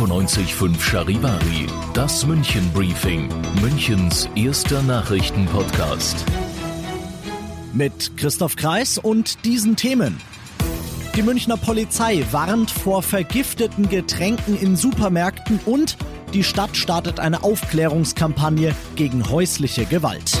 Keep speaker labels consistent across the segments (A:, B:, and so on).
A: 95.5 Charivari, das München Briefing, Münchens erster Nachrichtenpodcast.
B: Mit Christoph Kreis und diesen Themen. Die Münchner Polizei warnt vor vergifteten Getränken in Supermärkten und die Stadt startet eine Aufklärungskampagne gegen häusliche Gewalt.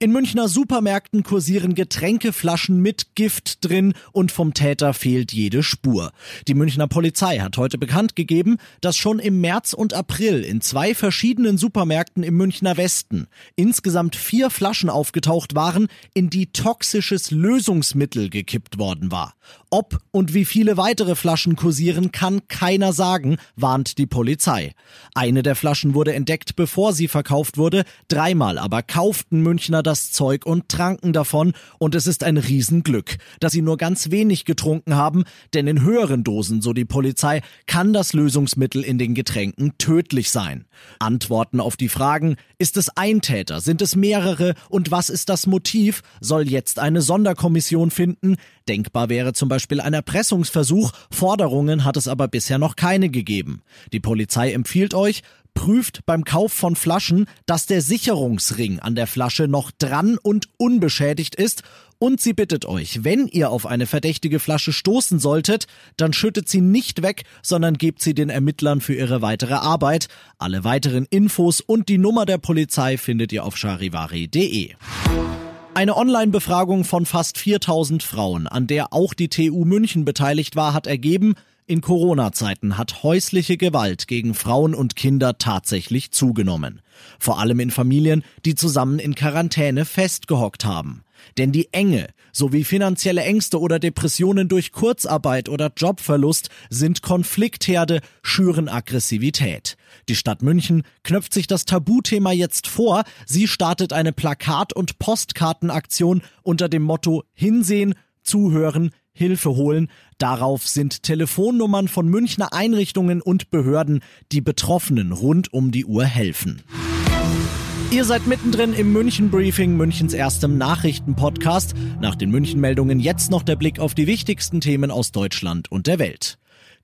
B: In Münchner Supermärkten kursieren Getränkeflaschen mit Gift drin und vom Täter fehlt jede Spur. Die Münchner Polizei hat heute bekannt gegeben, dass schon im März und April in zwei verschiedenen Supermärkten im Münchner Westen insgesamt vier Flaschen aufgetaucht waren, in die toxisches Lösungsmittel gekippt worden war. Ob und wie viele weitere Flaschen kursieren, kann keiner sagen, warnt die Polizei. Eine der Flaschen wurde entdeckt, bevor sie verkauft wurde, dreimal aber kauften Münchner das Zeug und tranken davon und es ist ein Riesenglück, dass sie nur ganz wenig getrunken haben, denn in höheren Dosen, so die Polizei, kann das Lösungsmittel in den Getränken tödlich sein. Antworten auf die Fragen, ist es ein Täter, sind es mehrere und was ist das Motiv, soll jetzt eine Sonderkommission finden. Denkbar wäre zum Beispiel ein Erpressungsversuch, Forderungen hat es aber bisher noch keine gegeben. Die Polizei empfiehlt euch, prüft beim Kauf von Flaschen, dass der Sicherungsring an der Flasche noch dran und unbeschädigt ist und sie bittet euch, wenn ihr auf eine verdächtige Flasche stoßen solltet, dann schüttet sie nicht weg, sondern gebt sie den Ermittlern für ihre weitere Arbeit. Alle weiteren Infos und die Nummer der Polizei findet ihr auf charivari.de. Eine Online-Befragung von fast 4000 Frauen, an der auch die TU München beteiligt war, hat ergeben, in Corona-Zeiten hat häusliche Gewalt gegen Frauen und Kinder tatsächlich zugenommen. Vor allem in Familien, die zusammen in Quarantäne festgehockt haben. Denn die Enge sowie finanzielle Ängste oder Depressionen durch Kurzarbeit oder Jobverlust sind Konfliktherde, schüren Aggressivität. Die Stadt München knöpft sich das Tabuthema jetzt vor. Sie startet eine Plakat- und Postkartenaktion unter dem Motto Hinsehen, Zuhören, Hilfe holen. Darauf sind Telefonnummern von Münchner Einrichtungen und Behörden, die Betroffenen rund um die Uhr helfen. Ihr seid mittendrin im München Briefing, Münchens erstem Nachrichtenpodcast. Nach den München Meldungen jetzt noch der Blick auf die wichtigsten Themen aus Deutschland und der Welt.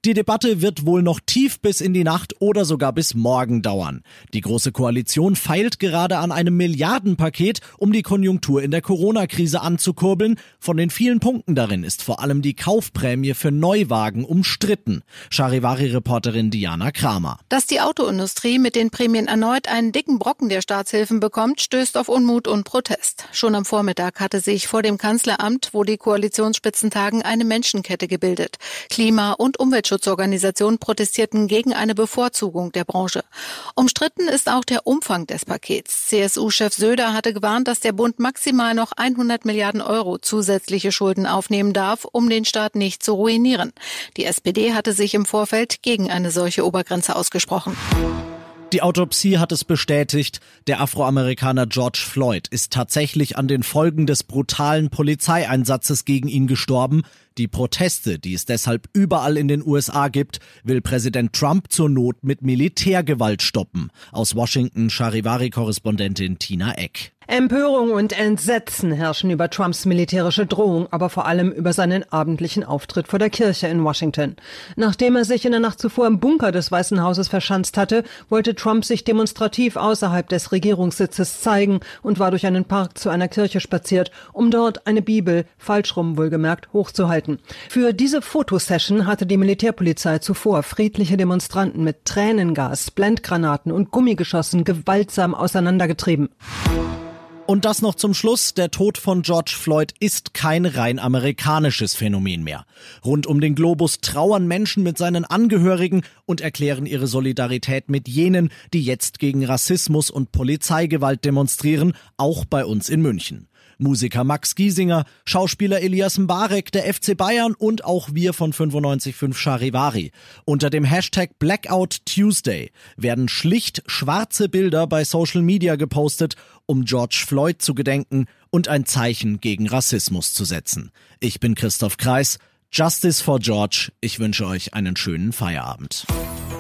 B: Die Debatte wird wohl noch tief bis in die Nacht oder sogar bis morgen dauern. Die Große Koalition feilt gerade an einem Milliardenpaket, um die Konjunktur in der Corona-Krise anzukurbeln. Von den vielen Punkten darin ist vor allem die Kaufprämie für Neuwagen umstritten. Charivari-Reporterin Diana Kramer.
C: Dass die Autoindustrie mit den Prämien erneut einen dicken Brocken der Staatshilfen bekommt, stößt auf Unmut und Protest. Schon am Vormittag hatte sich vor dem Kanzleramt, wo die Koalitionsspitzentagen, eine Menschenkette gebildet. Klima- und Umwelt Umweltschutzorganisationen protestierten gegen eine Bevorzugung der Branche. Umstritten ist auch der Umfang des Pakets. CSU-Chef Söder hatte gewarnt, dass der Bund maximal noch 100 Milliarden Euro zusätzliche Schulden aufnehmen darf, um den Staat nicht zu ruinieren. Die SPD hatte sich im Vorfeld gegen eine solche Obergrenze ausgesprochen.
B: Die Autopsie hat es bestätigt, der Afroamerikaner George Floyd ist tatsächlich an den Folgen des brutalen Polizeieinsatzes gegen ihn gestorben. Die Proteste, die es deshalb überall in den USA gibt, will Präsident Trump zur Not mit Militärgewalt stoppen. Aus Washington Charivari-Korrespondentin Tina Eck.
D: Empörung und Entsetzen herrschen über Trumps militärische Drohung, aber vor allem über seinen abendlichen Auftritt vor der Kirche in Washington. Nachdem er sich in der Nacht zuvor im Bunker des Weißen Hauses verschanzt hatte, wollte Trump sich demonstrativ außerhalb des Regierungssitzes zeigen und war durch einen Park zu einer Kirche spaziert, um dort eine Bibel, falschrum wohlgemerkt, hochzuhalten. Für diese Fotosession hatte die Militärpolizei zuvor friedliche Demonstranten mit Tränengas, Blendgranaten und Gummigeschossen gewaltsam auseinandergetrieben.
B: Und das noch zum Schluss. Der Tod von George Floyd ist kein rein amerikanisches Phänomen mehr. Rund um den Globus trauern Menschen mit seinen Angehörigen und erklären ihre Solidarität mit jenen, die jetzt gegen Rassismus und Polizeigewalt demonstrieren, auch bei uns in München. Musiker Max Giesinger, Schauspieler Elias Mbarek, der FC Bayern und auch wir von 955 Charivari. Unter dem Hashtag Blackout Tuesday werden schlicht schwarze Bilder bei Social Media gepostet, um George Floyd zu gedenken und ein Zeichen gegen Rassismus zu setzen. Ich bin Christoph Kreis. Justice for George. Ich wünsche euch einen schönen Feierabend.